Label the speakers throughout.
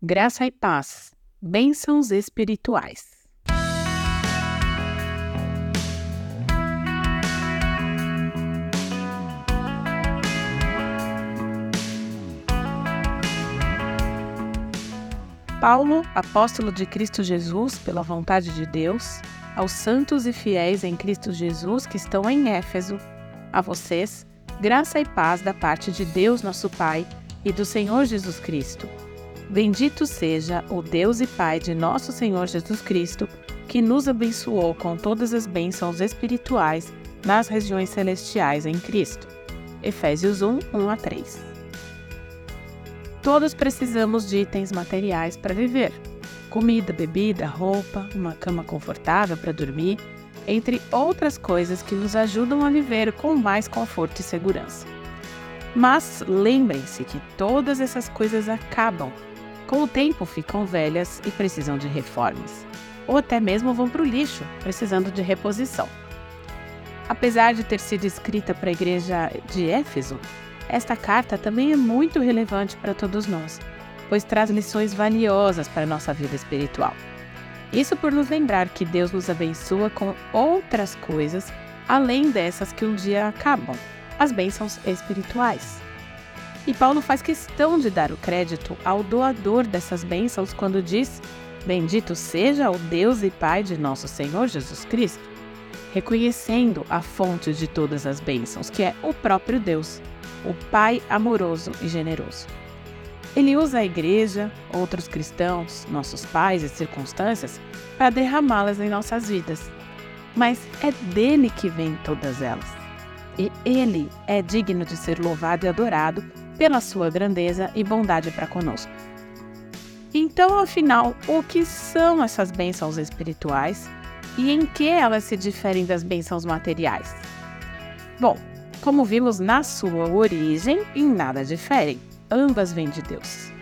Speaker 1: Graça e paz, bênçãos espirituais. Paulo, apóstolo de Cristo Jesus, pela vontade de Deus, aos santos e fiéis em Cristo Jesus que estão em Éfeso, a vocês, graça e paz da parte de Deus, nosso Pai, e do Senhor Jesus Cristo. Bendito seja o Deus e Pai de nosso Senhor Jesus Cristo, que nos abençoou com todas as bênçãos espirituais nas regiões celestiais em Cristo. Efésios 1, 1 a 3. Todos precisamos de itens materiais para viver: comida, bebida, roupa, uma cama confortável para dormir, entre outras coisas que nos ajudam a viver com mais conforto e segurança. Mas lembrem-se que todas essas coisas acabam. Com o tempo ficam velhas e precisam de reformas, ou até mesmo vão para o lixo, precisando de reposição. Apesar de ter sido escrita para a igreja de Éfeso, esta carta também é muito relevante para todos nós, pois traz lições valiosas para a nossa vida espiritual. Isso por nos lembrar que Deus nos abençoa com outras coisas além dessas que um dia acabam, as bênçãos espirituais. E Paulo faz questão de dar o crédito ao doador dessas bênçãos quando diz: Bendito seja o Deus e Pai de nosso Senhor Jesus Cristo, reconhecendo a fonte de todas as bênçãos, que é o próprio Deus o Pai amoroso e generoso. Ele usa a igreja, outros cristãos, nossos pais e circunstâncias para derramá-las em nossas vidas. Mas é dele que vêm todas elas. E ele é digno de ser louvado e adorado pela sua grandeza e bondade para conosco. Então, afinal, o que são essas bênçãos espirituais e em que elas se diferem das bênçãos materiais? Bom, como vimos na sua origem, em nada diferem. Ambas vêm de Deus.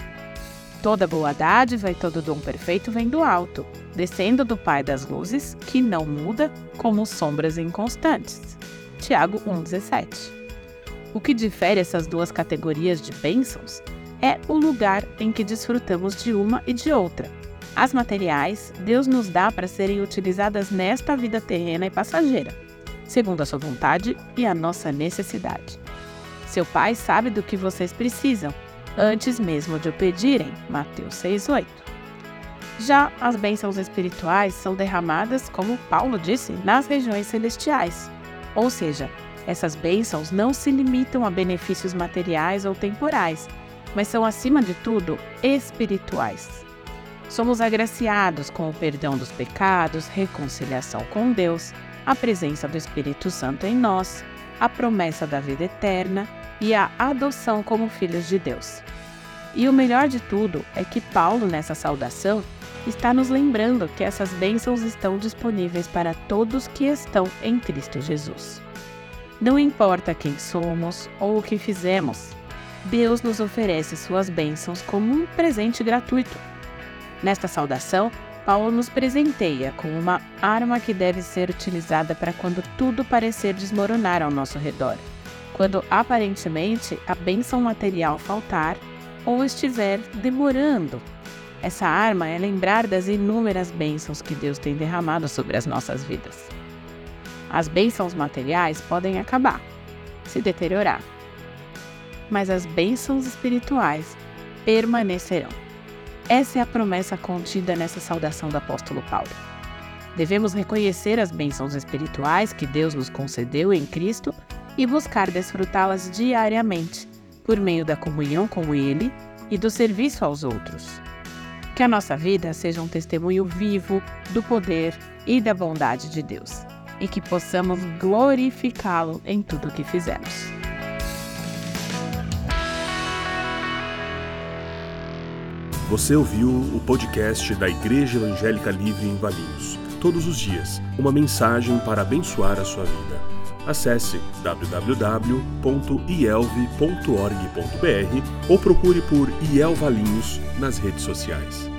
Speaker 1: Toda boa dádiva e todo dom perfeito vem do alto, descendo do Pai das luzes, que não muda como sombras inconstantes. Tiago 1,17. O que difere essas duas categorias de bênçãos é o lugar em que desfrutamos de uma e de outra. As materiais, Deus nos dá para serem utilizadas nesta vida terrena e passageira segundo a sua vontade e a nossa necessidade. Seu Pai sabe do que vocês precisam, antes mesmo de o pedirem. Mateus 6,8. Já as bênçãos espirituais são derramadas, como Paulo disse, nas regiões celestiais. Ou seja, essas bênçãos não se limitam a benefícios materiais ou temporais, mas são, acima de tudo, espirituais. Somos agraciados com o perdão dos pecados, reconciliação com Deus, a presença do Espírito Santo em nós, a promessa da vida eterna e a adoção como filhos de Deus. E o melhor de tudo é que Paulo, nessa saudação, está nos lembrando que essas bênçãos estão disponíveis para todos que estão em Cristo Jesus. Não importa quem somos ou o que fizemos, Deus nos oferece suas bênçãos como um presente gratuito. Nesta saudação, Paulo nos presenteia com uma arma que deve ser utilizada para quando tudo parecer desmoronar ao nosso redor, quando aparentemente a bênção material faltar ou estiver demorando. Essa arma é lembrar das inúmeras bênçãos que Deus tem derramado sobre as nossas vidas. As bênçãos materiais podem acabar, se deteriorar, mas as bênçãos espirituais permanecerão. Essa é a promessa contida nessa saudação do apóstolo Paulo. Devemos reconhecer as bênçãos espirituais que Deus nos concedeu em Cristo e buscar desfrutá-las diariamente, por meio da comunhão com Ele e do serviço aos outros. Que a nossa vida seja um testemunho vivo do poder e da bondade de Deus, e que possamos glorificá-lo em tudo o que fizermos.
Speaker 2: Você ouviu o podcast da Igreja Evangélica Livre em Valinhos. Todos os dias, uma mensagem para abençoar a sua vida. Acesse www.ielve.org.br ou procure por IEL Valinhos nas redes sociais.